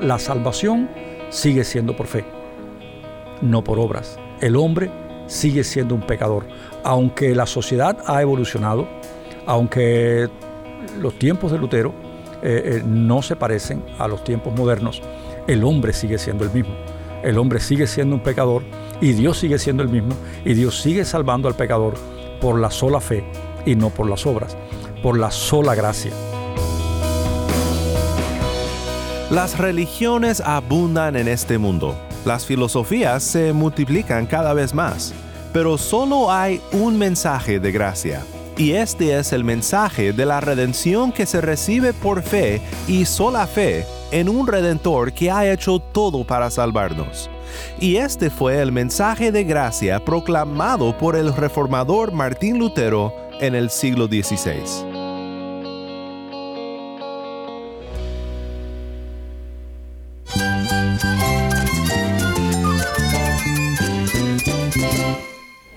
La salvación sigue siendo por fe, no por obras. El hombre sigue siendo un pecador. Aunque la sociedad ha evolucionado, aunque los tiempos de Lutero eh, eh, no se parecen a los tiempos modernos, el hombre sigue siendo el mismo. El hombre sigue siendo un pecador y Dios sigue siendo el mismo y Dios sigue salvando al pecador por la sola fe y no por las obras, por la sola gracia. Las religiones abundan en este mundo. Las filosofías se multiplican cada vez más. Pero solo hay un mensaje de gracia. Y este es el mensaje de la redención que se recibe por fe y sola fe en un redentor que ha hecho todo para salvarnos. Y este fue el mensaje de gracia proclamado por el reformador Martín Lutero en el siglo XVI.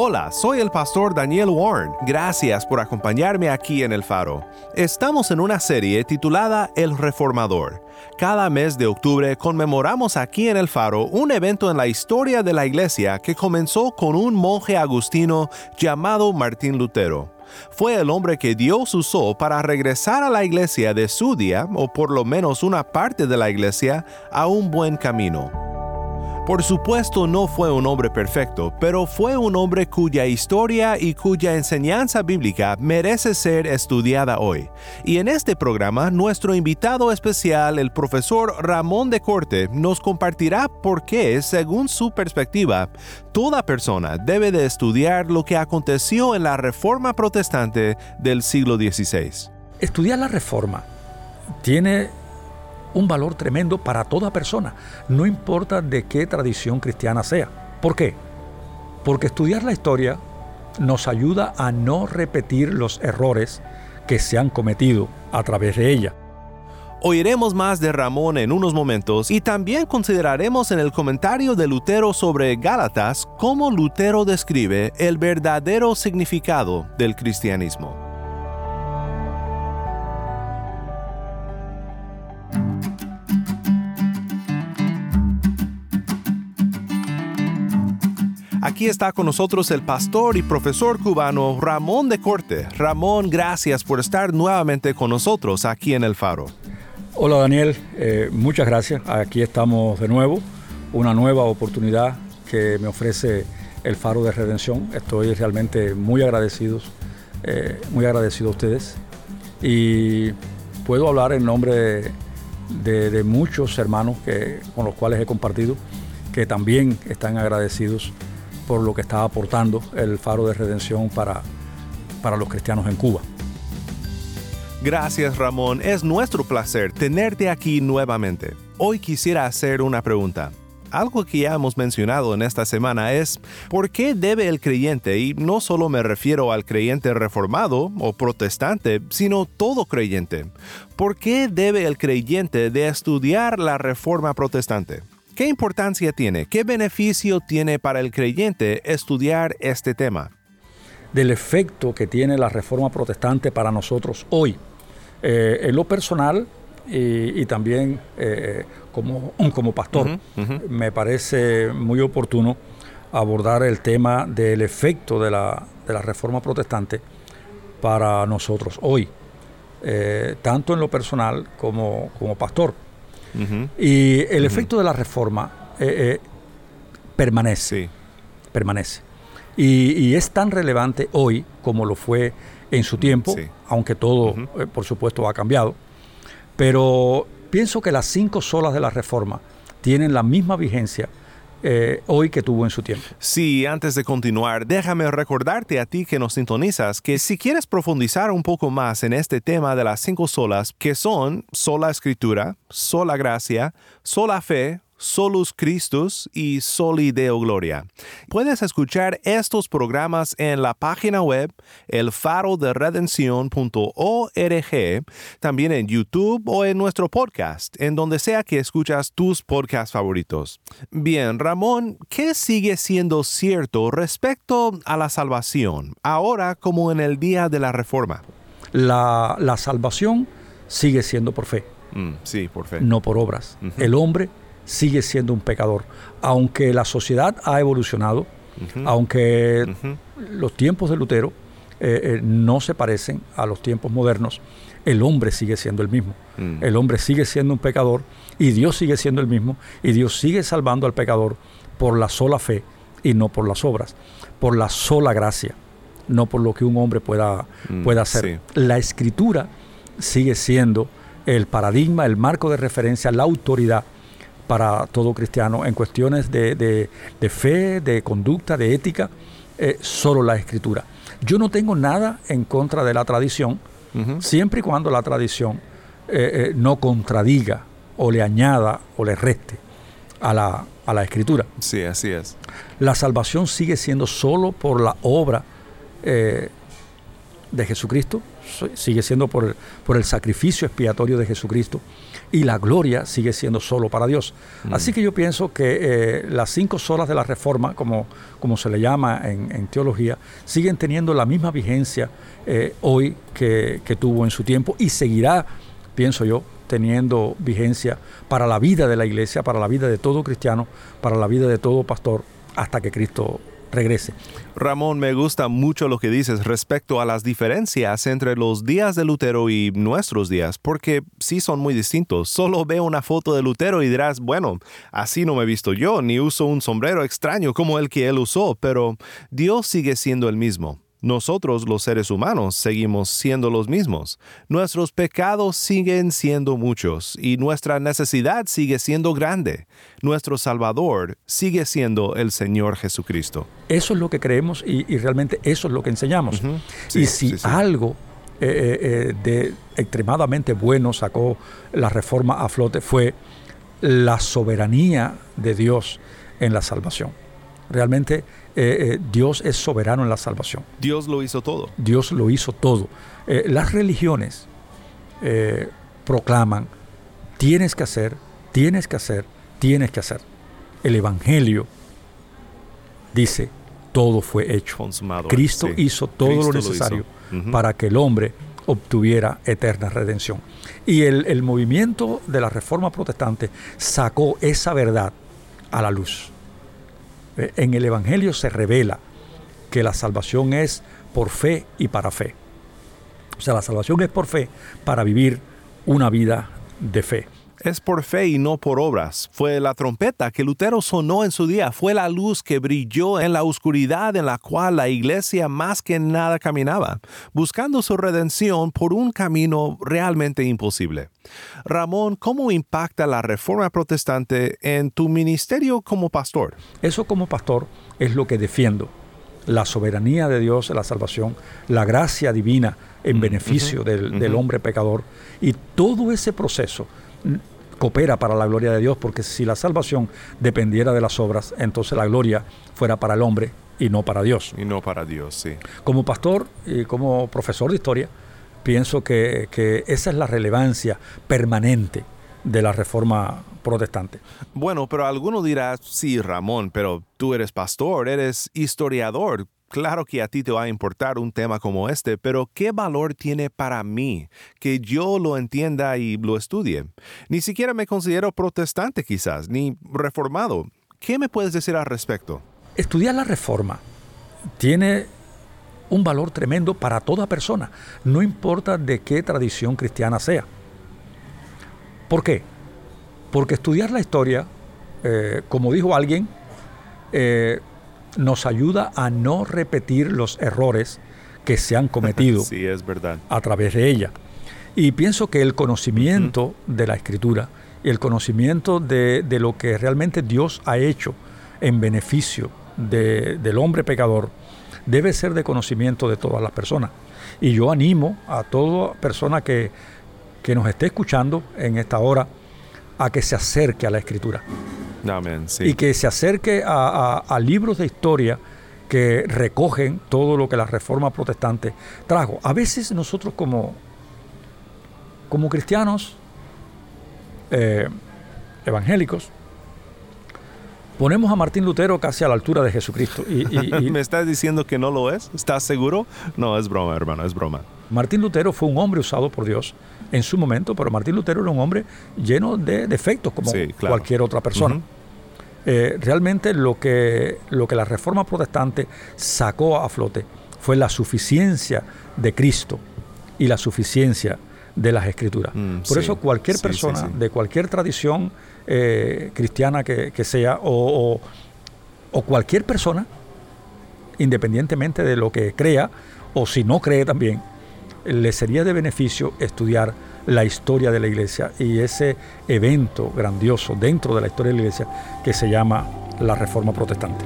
Hola, soy el pastor Daniel Warren. Gracias por acompañarme aquí en El Faro. Estamos en una serie titulada El Reformador. Cada mes de octubre conmemoramos aquí en El Faro un evento en la historia de la iglesia que comenzó con un monje agustino llamado Martín Lutero. Fue el hombre que Dios usó para regresar a la iglesia de su día, o por lo menos una parte de la iglesia, a un buen camino. Por supuesto no fue un hombre perfecto, pero fue un hombre cuya historia y cuya enseñanza bíblica merece ser estudiada hoy. Y en este programa, nuestro invitado especial, el profesor Ramón de Corte, nos compartirá por qué, según su perspectiva, toda persona debe de estudiar lo que aconteció en la Reforma Protestante del siglo XVI. Estudiar la Reforma tiene un valor tremendo para toda persona, no importa de qué tradición cristiana sea. ¿Por qué? Porque estudiar la historia nos ayuda a no repetir los errores que se han cometido a través de ella. Oiremos más de Ramón en unos momentos y también consideraremos en el comentario de Lutero sobre Gálatas cómo Lutero describe el verdadero significado del cristianismo. Aquí está con nosotros el pastor y profesor cubano Ramón de Corte. Ramón, gracias por estar nuevamente con nosotros aquí en El Faro. Hola Daniel, eh, muchas gracias. Aquí estamos de nuevo, una nueva oportunidad que me ofrece el Faro de Redención. Estoy realmente muy agradecido, eh, muy agradecido a ustedes. Y puedo hablar en nombre de, de muchos hermanos que, con los cuales he compartido, que también están agradecidos por lo que está aportando el Faro de Redención para, para los cristianos en Cuba. Gracias Ramón, es nuestro placer tenerte aquí nuevamente. Hoy quisiera hacer una pregunta. Algo que ya hemos mencionado en esta semana es ¿por qué debe el creyente, y no solo me refiero al creyente reformado o protestante, sino todo creyente, ¿por qué debe el creyente de estudiar la reforma protestante? ¿Qué importancia tiene? ¿Qué beneficio tiene para el creyente estudiar este tema? Del efecto que tiene la reforma protestante para nosotros hoy. Eh, en lo personal y, también eh, como, como pastor, me parece muy oportuno abordar el tema del efecto de la, reforma protestante para nosotros hoy, eh, tanto en lo personal como, como pastor. Y el efecto de la reforma eh, eh, permanece. Permanece. Y, es tan relevante hoy como lo fue en su tiempo, aunque todo, eh, por supuesto, ha cambiado. Pero pienso que las cinco solas de la reforma tienen la misma vigencia eh, hoy que tuvo en su tiempo. Sí, antes de continuar, déjame recordarte a ti que nos sintonizas que si quieres profundizar un poco más en este tema de las cinco solas, que son sola escritura, sola gracia, sola fe, Solus Christus y Soli Deo Gloria. Puedes escuchar estos programas en la página web elfaroderedención.org, también en YouTube o en nuestro podcast, en donde sea que escuchas tus podcasts favoritos. Bien, Ramón, ¿qué sigue siendo cierto respecto a la salvación, ahora como en el día de la Reforma? La, salvación sigue siendo por fe. Mm, sí, por fe. No por obras. El hombre sigue siendo un pecador. Aunque la sociedad ha evolucionado, aunque los tiempos de Lutero eh, eh, no se parecen a los tiempos modernos, el hombre sigue siendo el mismo. Mm. El hombre sigue siendo un pecador y Dios sigue siendo el mismo y Dios sigue salvando al pecador por la sola fe y no por las obras, por la sola gracia, no por lo que un hombre pueda, mm, pueda hacer. La escritura sigue siendo el paradigma, el marco de referencia, la autoridad para todo cristiano en cuestiones de, fe, de conducta, de ética, eh, solo la escritura. Yo no tengo nada en contra de la tradición, siempre y cuando la tradición eh, eh, no contradiga o le añada o le reste a la, a la escritura. Sí, así es. La salvación sigue siendo solo por la obra de Jesucristo, sigue siendo por el, por el sacrificio expiatorio de Jesucristo y la gloria sigue siendo solo para Dios. Mm. Así que yo pienso que eh, las cinco solas de la reforma, como, como se le llama en, teología, siguen teniendo la misma vigencia eh, hoy que, que tuvo en su tiempo y seguirá, pienso yo, teniendo vigencia para la vida de la iglesia, para la vida de todo cristiano, para la vida de todo pastor, hasta que Cristo regrese. Ramón, me gusta mucho lo que dices respecto a las diferencias entre los días de Lutero y nuestros días, porque sí son muy distintos. Solo veo una foto de Lutero y dirás, bueno, así no me he visto yo, ni uso un sombrero extraño como el que él usó, pero Dios sigue siendo el mismo. Nosotros los seres humanos seguimos siendo los mismos. Nuestros pecados siguen siendo muchos y nuestra necesidad sigue siendo grande. Nuestro Salvador sigue siendo el Señor Jesucristo. Eso es lo que creemos y, realmente eso es lo que enseñamos. y si algo eh, eh, eh, de extremadamente bueno sacó la reforma a flote fue la soberanía de Dios en la salvación. Realmente eh, eh, Dios es soberano en la salvación. Dios lo hizo todo. Dios lo hizo todo. Eh, las religiones proclaman, tienes que hacer, tienes que hacer, tienes que hacer. El Evangelio dice, todo fue hecho. Consumado. Cristo hizo todo lo necesario para que el hombre obtuviera eterna redención. Y el, el movimiento de la Reforma Protestante sacó esa verdad a la luz. Eh, en el Evangelio se revela que la salvación es por fe y para fe. O sea, la salvación es por fe para vivir una vida de fe es por fe y no por obras. Fue la trompeta que Lutero sonó en su día, fue la luz que brilló en la oscuridad en la cual la iglesia más que nada caminaba, buscando su redención por un camino realmente imposible. Ramón, ¿cómo impacta la reforma protestante en tu ministerio como pastor? Eso como pastor es lo que defiendo la soberanía de Dios la salvación, la gracia divina en beneficio del, hombre pecador y todo ese proceso coopera para la gloria de Dios, porque si la salvación dependiera de las obras, entonces la gloria fuera para el hombre y no para Dios. Y no para Dios, sí. Como pastor y como profesor de historia, pienso que, que esa es la relevancia permanente de la reforma protestante. Bueno, pero alguno dirá, sí, Ramón, pero tú eres pastor, eres historiador. Claro que a ti te va a importar un tema como este, pero ¿qué valor tiene para mí que yo lo entienda y lo estudie? Ni siquiera me considero protestante quizás, ni reformado. ¿Qué me puedes decir al respecto? Estudiar la reforma tiene un valor tremendo para toda persona, no importa de qué tradición cristiana sea. ¿Por qué? Porque estudiar la historia, eh, como dijo alguien, eh, nos ayuda a no repetir los errores que se han cometido sí, es verdad. a través de ella. Y pienso que el conocimiento de la escritura y el conocimiento de, lo que realmente Dios ha hecho en beneficio del hombre pecador debe ser de conocimiento de todas las personas. Y yo animo a toda persona que, que nos esté escuchando en esta hora a que se acerque a la escritura. Y que se acerque a, libros de historia que recogen todo lo que la reforma protestante trajo. A veces nosotros como, como cristianos eh, evangélicos, ponemos a Martín Lutero casi a la altura de Jesucristo. Y, ¿Me estás diciendo que no lo es? ¿Estás seguro? No, es broma, hermano, es broma. Martín Lutero fue un hombre usado por Dios en su momento, pero Martín Lutero era un hombre lleno de defectos como cualquier otra persona. Eh, realmente lo que, lo que la reforma protestante sacó a flote fue la suficiencia de Cristo y la suficiencia de las escrituras. Mm, por eso cualquier persona de cualquier tradición eh, cristiana que, sea o, o, cualquier persona, independientemente de lo que crea o si no cree también, le sería de beneficio estudiar la historia de la iglesia y ese evento grandioso dentro de la historia de la iglesia que se llama la Reforma Protestante.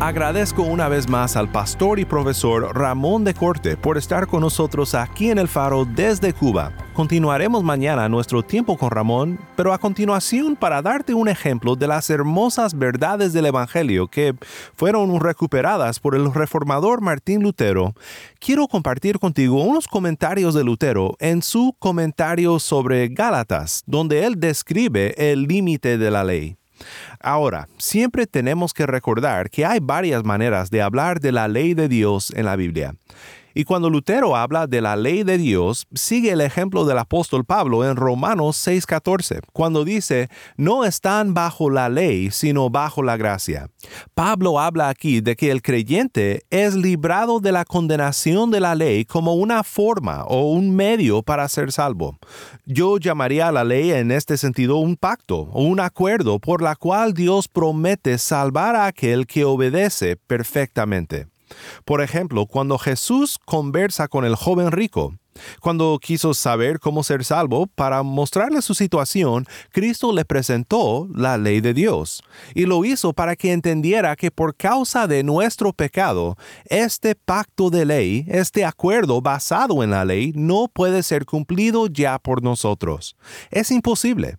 Agradezco una vez más al pastor y profesor Ramón de Corte por estar con nosotros aquí en el Faro desde Cuba. Continuaremos mañana nuestro tiempo con Ramón, pero a continuación para darte un ejemplo de las hermosas verdades del Evangelio que fueron recuperadas por el reformador Martín Lutero, quiero compartir contigo unos comentarios de Lutero en su comentario sobre Gálatas, donde él describe el límite de la ley. Ahora, siempre tenemos que recordar que hay varias maneras de hablar de la ley de Dios en la Biblia. Y cuando Lutero habla de la ley de Dios, sigue el ejemplo del apóstol Pablo en Romanos 6:14, cuando dice, no están bajo la ley, sino bajo la gracia. Pablo habla aquí de que el creyente es librado de la condenación de la ley como una forma o un medio para ser salvo. Yo llamaría a la ley en este sentido un pacto o un acuerdo por la cual Dios promete salvar a aquel que obedece perfectamente. Por ejemplo, cuando Jesús conversa con el joven rico, cuando quiso saber cómo ser salvo, para mostrarle su situación, Cristo le presentó la ley de Dios, y lo hizo para que entendiera que por causa de nuestro pecado, este pacto de ley, este acuerdo basado en la ley, no puede ser cumplido ya por nosotros. Es imposible.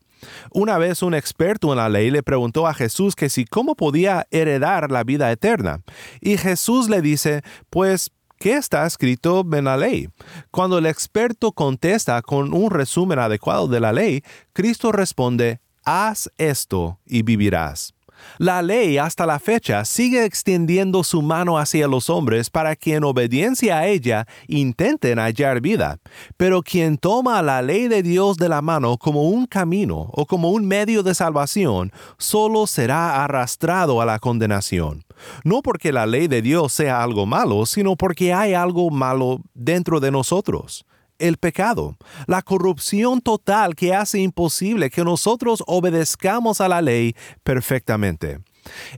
Una vez un experto en la ley le preguntó a Jesús que si cómo podía heredar la vida eterna. Y Jesús le dice, pues ¿Qué está escrito en la ley? Cuando el experto contesta con un resumen adecuado de la ley, Cristo responde, haz esto y vivirás. La ley hasta la fecha sigue extendiendo su mano hacia los hombres para que en obediencia a ella intenten hallar vida. Pero quien toma la ley de Dios de la mano como un camino o como un medio de salvación, solo será arrastrado a la condenación. No porque la ley de Dios sea algo malo, sino porque hay algo malo dentro de nosotros el pecado, la corrupción total que hace imposible que nosotros obedezcamos a la ley perfectamente.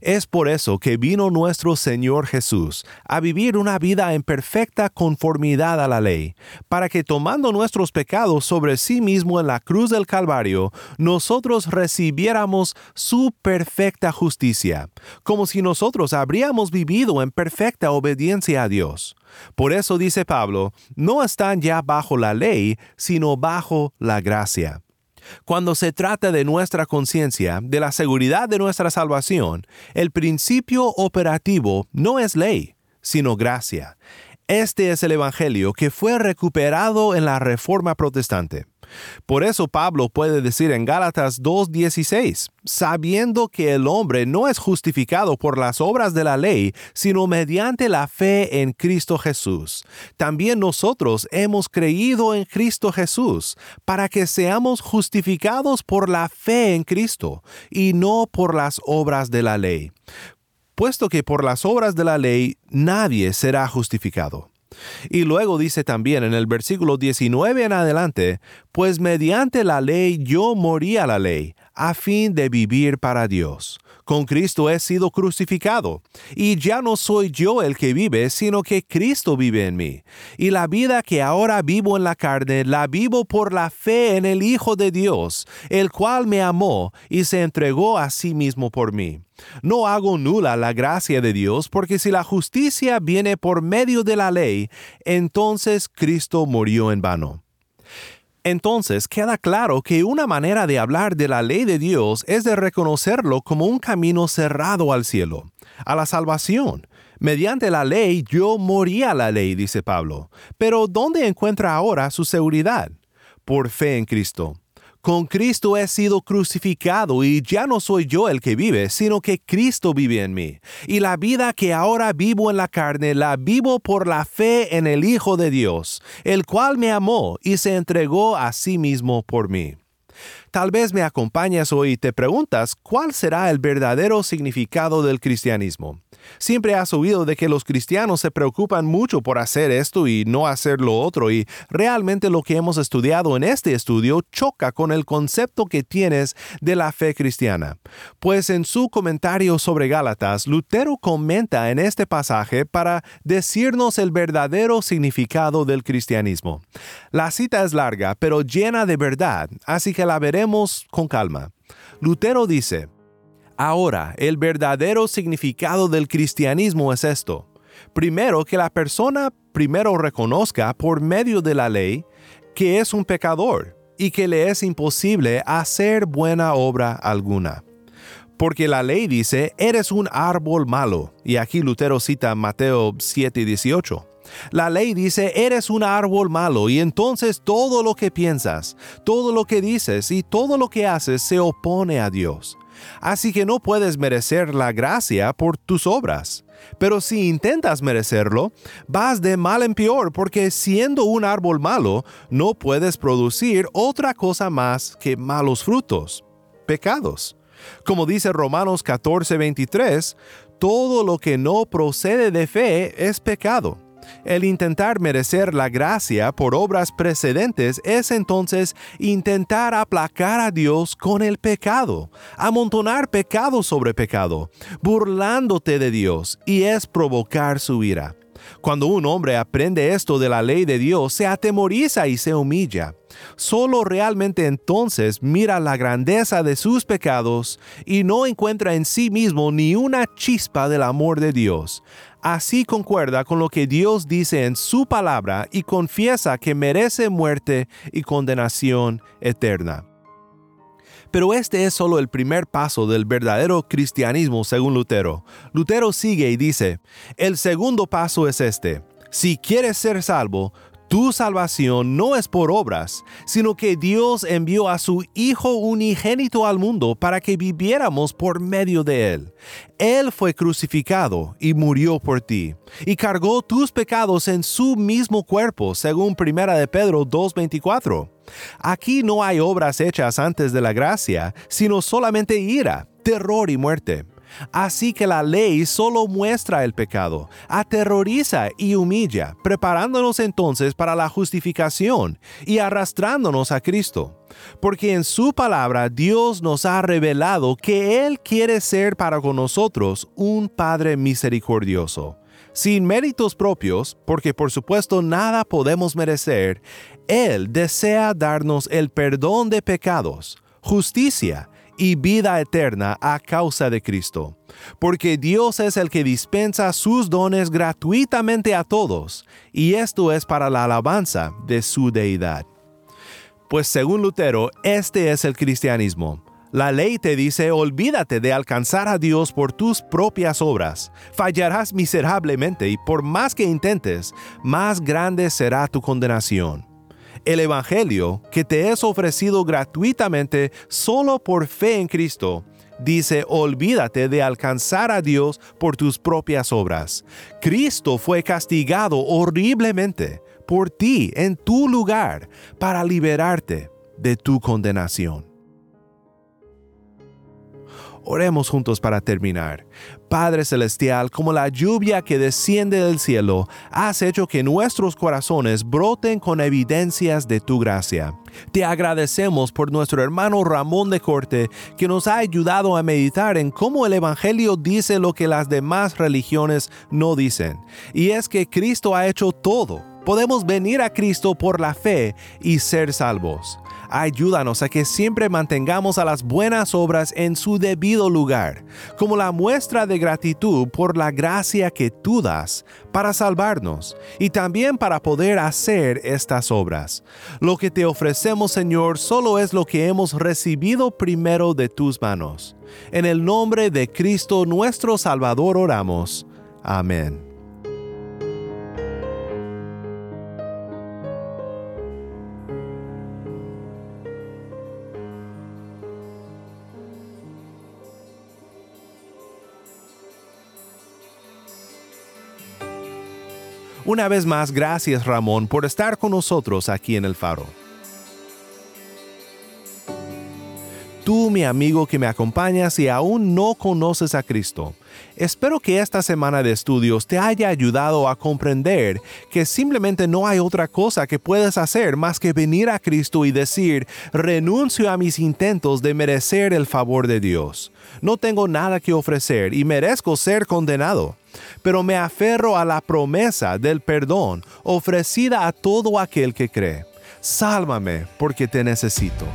Es por eso que vino nuestro Señor Jesús a vivir una vida en perfecta conformidad a la ley, para que tomando nuestros pecados sobre sí mismo en la cruz del Calvario, nosotros recibiéramos su perfecta justicia, como si nosotros habríamos vivido en perfecta obediencia a Dios. Por eso dice Pablo, no están ya bajo la ley, sino bajo la gracia. Cuando se trata de nuestra conciencia, de la seguridad de nuestra salvación, el principio operativo no es ley, sino gracia. Este es el Evangelio que fue recuperado en la Reforma Protestante. Por eso Pablo puede decir en Gálatas 2.16, sabiendo que el hombre no es justificado por las obras de la ley, sino mediante la fe en Cristo Jesús. También nosotros hemos creído en Cristo Jesús, para que seamos justificados por la fe en Cristo, y no por las obras de la ley. Puesto que por las obras de la ley nadie será justificado. Y luego dice también en el versículo 19 en adelante, pues mediante la ley yo morí a la ley, a fin de vivir para Dios. Con Cristo he sido crucificado, y ya no soy yo el que vive, sino que Cristo vive en mí. Y la vida que ahora vivo en la carne, la vivo por la fe en el Hijo de Dios, el cual me amó y se entregó a sí mismo por mí. No hago nula la gracia de Dios, porque si la justicia viene por medio de la ley, entonces Cristo murió en vano. Entonces queda claro que una manera de hablar de la ley de Dios es de reconocerlo como un camino cerrado al cielo, a la salvación. Mediante la ley yo morí a la ley, dice Pablo. Pero ¿dónde encuentra ahora su seguridad? Por fe en Cristo. Con Cristo he sido crucificado y ya no soy yo el que vive, sino que Cristo vive en mí. Y la vida que ahora vivo en la carne la vivo por la fe en el Hijo de Dios, el cual me amó y se entregó a sí mismo por mí. Tal vez me acompañas hoy y te preguntas cuál será el verdadero significado del cristianismo. Siempre has oído de que los cristianos se preocupan mucho por hacer esto y no hacer lo otro y realmente lo que hemos estudiado en este estudio choca con el concepto que tienes de la fe cristiana. Pues en su comentario sobre Gálatas, Lutero comenta en este pasaje para decirnos el verdadero significado del cristianismo. La cita es larga, pero llena de verdad, así que la veremos con calma. Lutero dice, Ahora, el verdadero significado del cristianismo es esto. Primero, que la persona primero reconozca por medio de la ley que es un pecador y que le es imposible hacer buena obra alguna. Porque la ley dice, eres un árbol malo. Y aquí Lutero cita Mateo 7 18. La ley dice, eres un árbol malo y entonces todo lo que piensas, todo lo que dices y todo lo que haces se opone a Dios. Así que no puedes merecer la gracia por tus obras. Pero si intentas merecerlo, vas de mal en peor porque siendo un árbol malo, no puedes producir otra cosa más que malos frutos, pecados. Como dice Romanos 14:23, todo lo que no procede de fe es pecado. El intentar merecer la gracia por obras precedentes es entonces intentar aplacar a Dios con el pecado, amontonar pecado sobre pecado, burlándote de Dios, y es provocar su ira. Cuando un hombre aprende esto de la ley de Dios, se atemoriza y se humilla. Solo realmente entonces mira la grandeza de sus pecados y no encuentra en sí mismo ni una chispa del amor de Dios así concuerda con lo que Dios dice en su palabra y confiesa que merece muerte y condenación eterna. Pero este es solo el primer paso del verdadero cristianismo según Lutero. Lutero sigue y dice, el segundo paso es este. Si quieres ser salvo, tu salvación no es por obras, sino que Dios envió a su Hijo unigénito al mundo para que viviéramos por medio de Él. Él fue crucificado y murió por ti, y cargó tus pecados en su mismo cuerpo, según 1 de Pedro 2.24. Aquí no hay obras hechas antes de la gracia, sino solamente ira, terror y muerte. Así que la ley solo muestra el pecado, aterroriza y humilla, preparándonos entonces para la justificación y arrastrándonos a Cristo. Porque en su palabra Dios nos ha revelado que Él quiere ser para con nosotros un Padre misericordioso. Sin méritos propios, porque por supuesto nada podemos merecer, Él desea darnos el perdón de pecados, justicia, y vida eterna a causa de Cristo. Porque Dios es el que dispensa sus dones gratuitamente a todos, y esto es para la alabanza de su deidad. Pues según Lutero, este es el cristianismo. La ley te dice, olvídate de alcanzar a Dios por tus propias obras. Fallarás miserablemente y por más que intentes, más grande será tu condenación el Evangelio que te es ofrecido gratuitamente solo por fe en Cristo, dice, olvídate de alcanzar a Dios por tus propias obras. Cristo fue castigado horriblemente por ti en tu lugar para liberarte de tu condenación. Oremos juntos para terminar. Padre Celestial, como la lluvia que desciende del cielo, has hecho que nuestros corazones broten con evidencias de tu gracia. Te agradecemos por nuestro hermano Ramón de Corte, que nos ha ayudado a meditar en cómo el Evangelio dice lo que las demás religiones no dicen, y es que Cristo ha hecho todo. Podemos venir a Cristo por la fe y ser salvos. Ayúdanos a que siempre mantengamos a las buenas obras en su debido lugar, como la muestra de gratitud por la gracia que tú das para salvarnos y también para poder hacer estas obras. Lo que te ofrecemos, Señor, solo es lo que hemos recibido primero de tus manos. En el nombre de Cristo nuestro Salvador oramos. Amén. Una vez más, gracias Ramón por estar con nosotros aquí en el faro. Tú, mi amigo que me acompañas y aún no conoces a Cristo, espero que esta semana de estudios te haya ayudado a comprender que simplemente no hay otra cosa que puedes hacer más que venir a Cristo y decir, renuncio a mis intentos de merecer el favor de Dios. No tengo nada que ofrecer y merezco ser condenado pero me aferro a la promesa del perdón ofrecida a todo aquel que cree. Sálvame porque te necesito.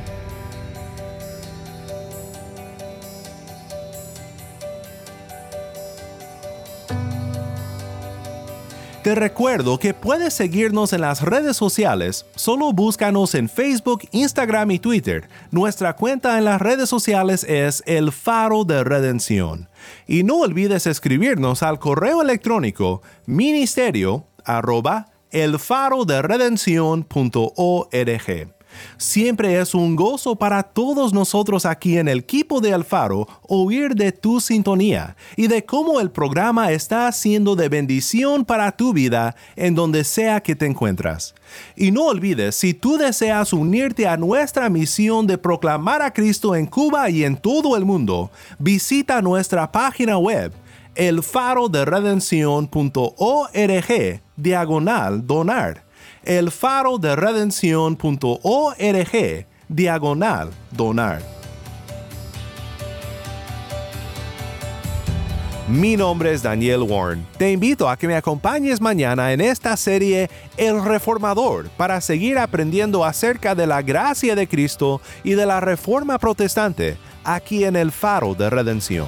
Te recuerdo que puedes seguirnos en las redes sociales, solo búscanos en Facebook, Instagram y Twitter. Nuestra cuenta en las redes sociales es El Faro de Redención. Y no olvides escribirnos al correo electrónico ministerio arroba Siempre es un gozo para todos nosotros aquí en el equipo de Alfaro oír de tu sintonía y de cómo el programa está siendo de bendición para tu vida en donde sea que te encuentras. Y no olvides, si tú deseas unirte a nuestra misión de proclamar a Cristo en Cuba y en todo el mundo, visita nuestra página web elfaroderedención.org diagonal donar el faro de redención.org diagonal donar. Mi nombre es Daniel Warren. Te invito a que me acompañes mañana en esta serie El Reformador para seguir aprendiendo acerca de la gracia de Cristo y de la Reforma Protestante aquí en el Faro de Redención.